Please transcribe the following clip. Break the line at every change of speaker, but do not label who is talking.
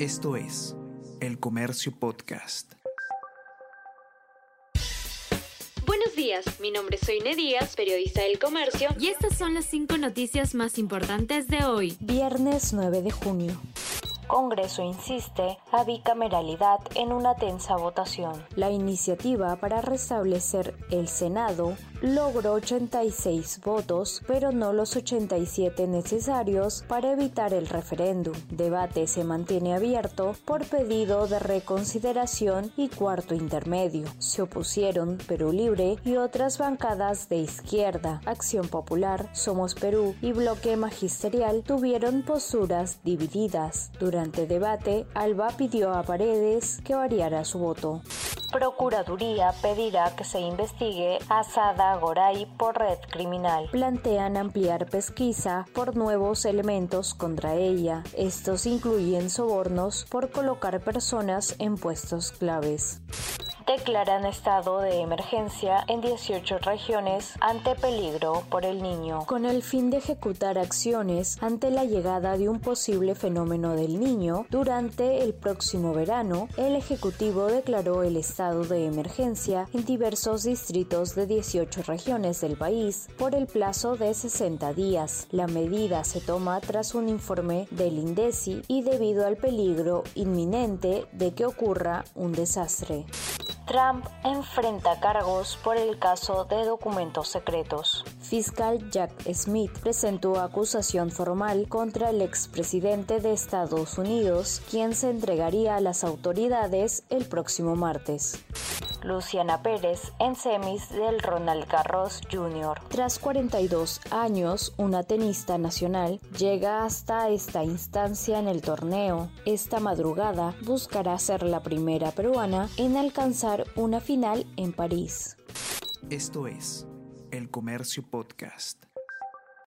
Esto es El Comercio Podcast.
Buenos días, mi nombre es Soine Díaz, periodista del Comercio,
y estas son las cinco noticias más importantes de hoy,
viernes 9 de junio. Congreso insiste a bicameralidad en una tensa votación. La iniciativa para restablecer el Senado logró 86 votos, pero no los 87 necesarios para evitar el referéndum. Debate se mantiene abierto por pedido de reconsideración y cuarto intermedio. Se opusieron Perú Libre y otras bancadas de izquierda. Acción Popular, Somos Perú y Bloque Magisterial tuvieron posturas divididas. Durante debate, Alba pidió a Paredes que variara su voto. Procuraduría pedirá que se investigue a Sada Goray por red criminal. Plantean ampliar pesquisa por nuevos elementos contra ella. Estos incluyen sobornos por colocar personas en puestos claves declaran estado de emergencia en 18 regiones ante peligro por el niño, con el fin de ejecutar acciones ante la llegada de un posible fenómeno del niño durante el próximo verano. El Ejecutivo declaró el estado de emergencia en diversos distritos de 18 regiones del país por el plazo de 60 días. La medida se toma tras un informe del INDECI y debido al peligro inminente de que ocurra un desastre. Trump enfrenta cargos por el caso de documentos secretos. Fiscal Jack Smith presentó acusación formal contra el expresidente de Estados Unidos, quien se entregaría a las autoridades el próximo martes. Luciana Pérez en semis del Ronald Garros Jr. Tras 42 años, una tenista nacional llega hasta esta instancia en el torneo. Esta madrugada buscará ser la primera peruana en alcanzar una final en París.
Esto es El Comercio Podcast.